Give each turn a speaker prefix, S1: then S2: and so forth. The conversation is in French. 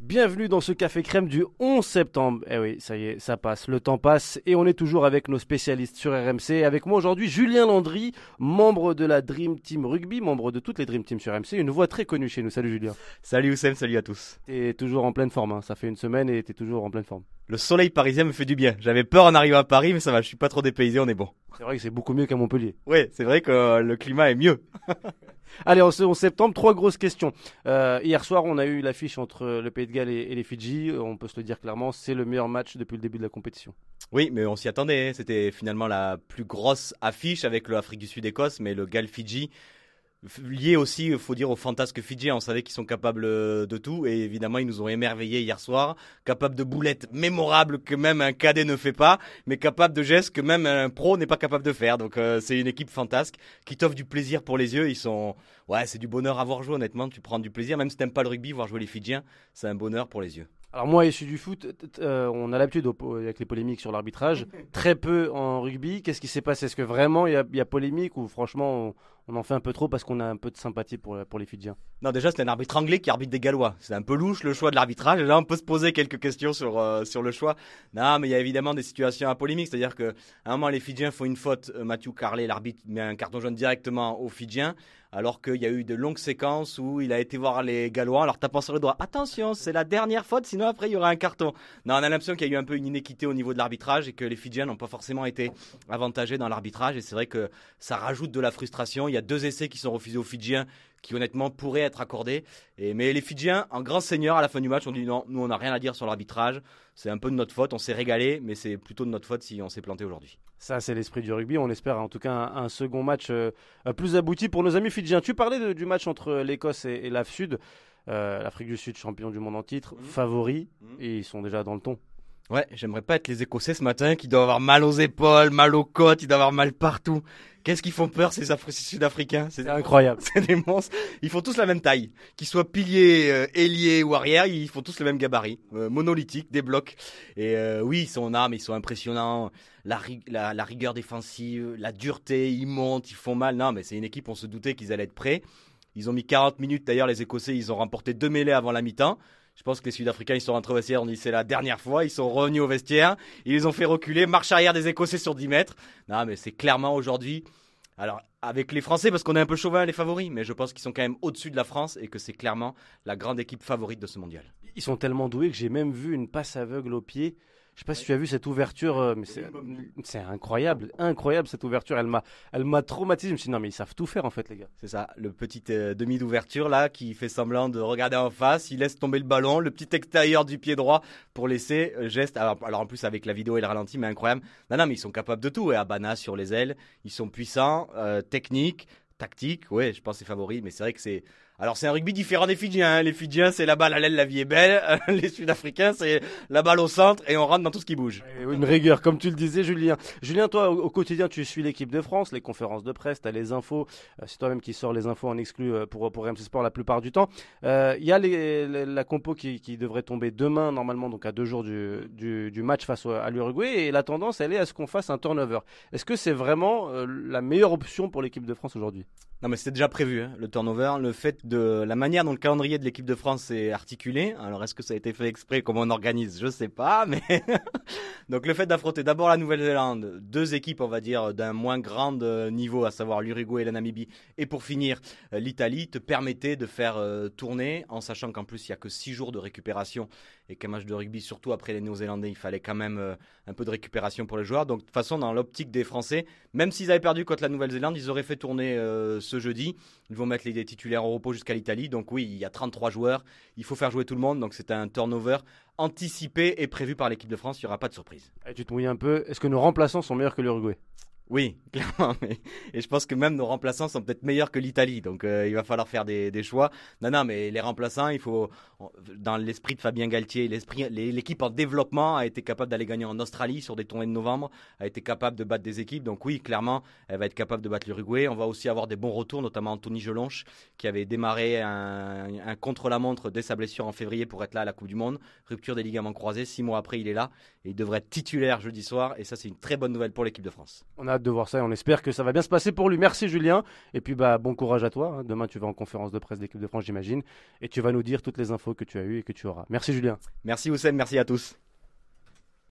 S1: Bienvenue dans ce café crème du 11 septembre. Eh oui, ça y est, ça passe, le temps passe et on est toujours avec nos spécialistes sur RMC. Avec moi aujourd'hui Julien Landry, membre de la Dream Team Rugby, membre de toutes les Dream Teams sur RMC, une voix très connue chez nous. Salut Julien.
S2: Salut Oussem, salut à tous.
S1: T'es toujours en pleine forme, hein. ça fait une semaine et t'es toujours en pleine forme.
S2: Le soleil parisien me fait du bien. J'avais peur en arrivant à Paris, mais ça va, je suis pas trop dépaysé, on est bon.
S1: C'est vrai que c'est beaucoup mieux qu'à Montpellier.
S2: Oui, c'est vrai que euh, le climat est mieux.
S1: Allez, en 11 septembre, trois grosses questions. Euh, hier soir, on a eu l'affiche entre le Pays de Galles et, les Fidji. On peut se le dire clairement, c'est le meilleur match depuis le début de la compétition.
S2: Oui, mais on s'y attendait. Hein. C'était finalement la plus grosse affiche avec l'Afrique du Sud-Écosse, mais le Galles-Fidji lié aussi, il faut dire, au fantasque fidjien. On savait qu'ils sont capables euh, de tout et évidemment, ils nous ont émerveillés hier soir. Capables de boulettes mémorables que même un cadet ne fait pas, mais capables de gestes que même un pro n'est pas capable de faire. Donc, euh, c'est une équipe fantasque qui t'offre du plaisir pour les yeux. Ils sont, ouais, c'est du bonheur à voir jouer, honnêtement. Tu prends du plaisir, même si t'aimes pas le rugby, voir jouer les Fidjiens, c'est un bonheur pour les yeux.
S1: Alors moi, issu du foot, euh, on a l'habitude avec les polémiques sur l'arbitrage, très peu en rugby. Qu'est-ce qui s'est passé? Est-ce que vraiment il y, a, polémique ou franchement on, en fait un peu trop parce qu'on a un peu de sympathie pour, pour les Fidjiens
S2: Non, déjà c'est un arbitre anglais qui arbitre des Gallois. C'est un peu louche le choix de l'arbitrage. Là on peut se poser quelques questions sur, euh, sur le choix. Non, mais il y a évidemment des situations à polémique. C'est-à-dire qu'à un moment les Fidjiens font une faute. Euh, Matthew Carley, l'arbitre, met un carton jaune directement aux Fidjiens alors qu'il y a eu de longues séquences où il a été voir les Gallois en leur tapant sur le doigt. Attention, c'est la dernière faute, sinon après il y aura un carton. Non, on a l'impression qu'il y a eu un peu une inéquité au niveau de l'arbitrage et que les Fidjiens n'ont pas forcément été avantagés dans l'arbitrage. Et c'est vrai que ça rajoute de la frustration. A deux essais qui sont refusés aux Fidjiens qui honnêtement pourraient être accordés. Et, mais les Fidjiens, en grand seigneur, à la fin du match, ont dit non, nous on n'a rien à dire sur l'arbitrage. C'est un peu de notre faute, on s'est régalé, mais c'est plutôt de notre faute si on s'est planté aujourd'hui.
S1: Ça, c'est l'esprit du rugby. On espère en tout cas un, second match euh, plus abouti pour nos amis Fidjiens. Tu parlais du match entre l'Écosse et, l'Afrique Sud. Euh, L'Afrique du Sud, champion du monde en titre, mmh. favori, mmh. et ils sont déjà dans le ton.
S2: Ouais, j'aimerais pas être les Écossais ce matin qui doivent avoir mal aux épaules, mal aux côtes, ils doivent avoir mal partout. Qu'est-ce qu'ils font peur ces, Sud-Africains?
S1: C'est incroyable.
S2: C'est des monstres. Ils font tous la même taille. Qu'ils soient piliers, euh, ailiers ou arrière, ils font tous le même gabarit. Euh, monolithique, des blocs. Et euh, oui, ils sont en armes, ils sont impressionnants. La, la, rigueur défensive, la dureté, ils montent, ils font mal. Non, mais c'est une équipe, on se doutait qu'ils allaient être prêts. Ils ont mis 40 minutes d'ailleurs, les Écossais, ils ont remporté deux mêlées avant la mi-temps. Je pense que les Sud-Africains, ils sont rentrés au vestiaire, on dit c'est la dernière fois, ils sont revenus au vestiaire, ils les ont fait reculer, marche arrière des Écossais sur 10 mètres. Non, mais c'est clairement aujourd'hui, alors avec les Français, parce qu'on est un peu chauvin les favoris, mais je pense qu'ils sont quand même au-dessus de la France et que c'est clairement la grande équipe favorite de ce mondial.
S1: Ils sont tellement doués que j'ai même vu une passe aveugle au pied je sais pas si tu as vu cette ouverture, euh, mais c'est incroyable, incroyable cette ouverture. Elle m'a, elle m'a traumatisé. Je me suis dit non mais ils savent tout faire en fait les gars.
S2: C'est ça, le petit euh, demi d'ouverture là qui fait semblant de regarder en face, il laisse tomber le ballon, le petit extérieur du pied droit pour laisser euh, geste. Alors, en plus avec la vidéo et le ralenti, mais incroyable. Non non mais ils sont capables de tout. Et Abana sur les ailes, ils sont puissants, techniques, tactiques. Ouais, je pense c'est favori, mais c'est vrai que c'est alors c'est un rugby différent des Fidjiens. Hein. Les Fidjiens, c'est la balle à l'aile, la vie est belle. Les Sud-Africains, c'est la balle au centre et on rentre dans tout ce qui bouge.
S1: Une rigueur, comme tu le disais, Julien. Julien, toi, au, quotidien, tu suis l'équipe de France, les conférences de presse, tu as les infos. Euh, c'est toi-même qui sors les infos en exclu euh, pour, pour MC Sport la plupart du temps. Il euh, y a la compo qui, devrait tomber demain, normalement, donc à deux jours du, du, match face à l'Uruguay. Et la tendance, elle est à ce qu'on fasse un turnover. Est-ce que c'est vraiment la meilleure option pour l'équipe de France aujourd'hui?
S2: Non, mais c'était déjà prévu, hein, le turnover. Le fait de la manière dont le calendrier de l'équipe de France est articulé. Alors, est-ce que ça a été fait exprès Comment on organise Je sais pas, mais. Donc, le fait d'affronter d'abord la Nouvelle-Zélande, deux équipes, on va dire, d'un moins grand euh, niveau, à savoir l'Uruguay et la Namibie, et pour finir, euh, l'Italie, te permettait de faire euh, tourner, en sachant qu'en plus, il y a que six jours de récupération et qu'un match de rugby, surtout après les Néo-Zélandais, il fallait quand même un peu de récupération pour les joueurs. Donc, de toute façon, dans l'optique des Français, même s'ils avaient perdu contre la Nouvelle-Zélande, ils auraient fait tourner ce jeudi. Ils vont mettre les titulaires au repos jusqu'à l'Italie. Donc oui, il y a 33 joueurs. Il faut faire jouer tout le monde. Donc c'est un turnover anticipé et prévu par l'équipe de France. Il n'y aura pas de surprise.
S1: Tu te mouilles un peu. Est-ce que nos remplaçants sont meilleurs que l'Uruguay?
S2: Oui, clairement. Et je pense que même nos remplaçants sont peut-être meilleurs que l'Italie. Donc euh, il va falloir faire des, choix. Non, non, mais les remplaçants, il faut, dans l'esprit de Fabien Galtier, l'équipe en développement a été capable d'aller gagner en Australie sur des tournées de novembre, a été capable de battre des équipes. Donc oui, clairement, elle va être capable de battre l'Uruguay. On va aussi avoir des bons retours, notamment Anthony Gelonche, qui avait démarré un, un contre-la-montre dès sa blessure en février pour être là à la Coupe du Monde. Rupture des ligaments croisés. Six mois après, il est là et il devrait être titulaire jeudi soir. Et ça, c'est une très bonne nouvelle pour l'équipe de France.
S1: On a de voir ça et on espère que ça va bien se passer pour lui. Merci Julien. Et puis bah bon courage à toi. hein. Demain tu vas en conférence de presse d'équipe de France, j'imagine, et tu vas nous dire toutes les infos que tu as eues et que tu auras. Merci Julien.
S2: Merci Oussem, merci à tous.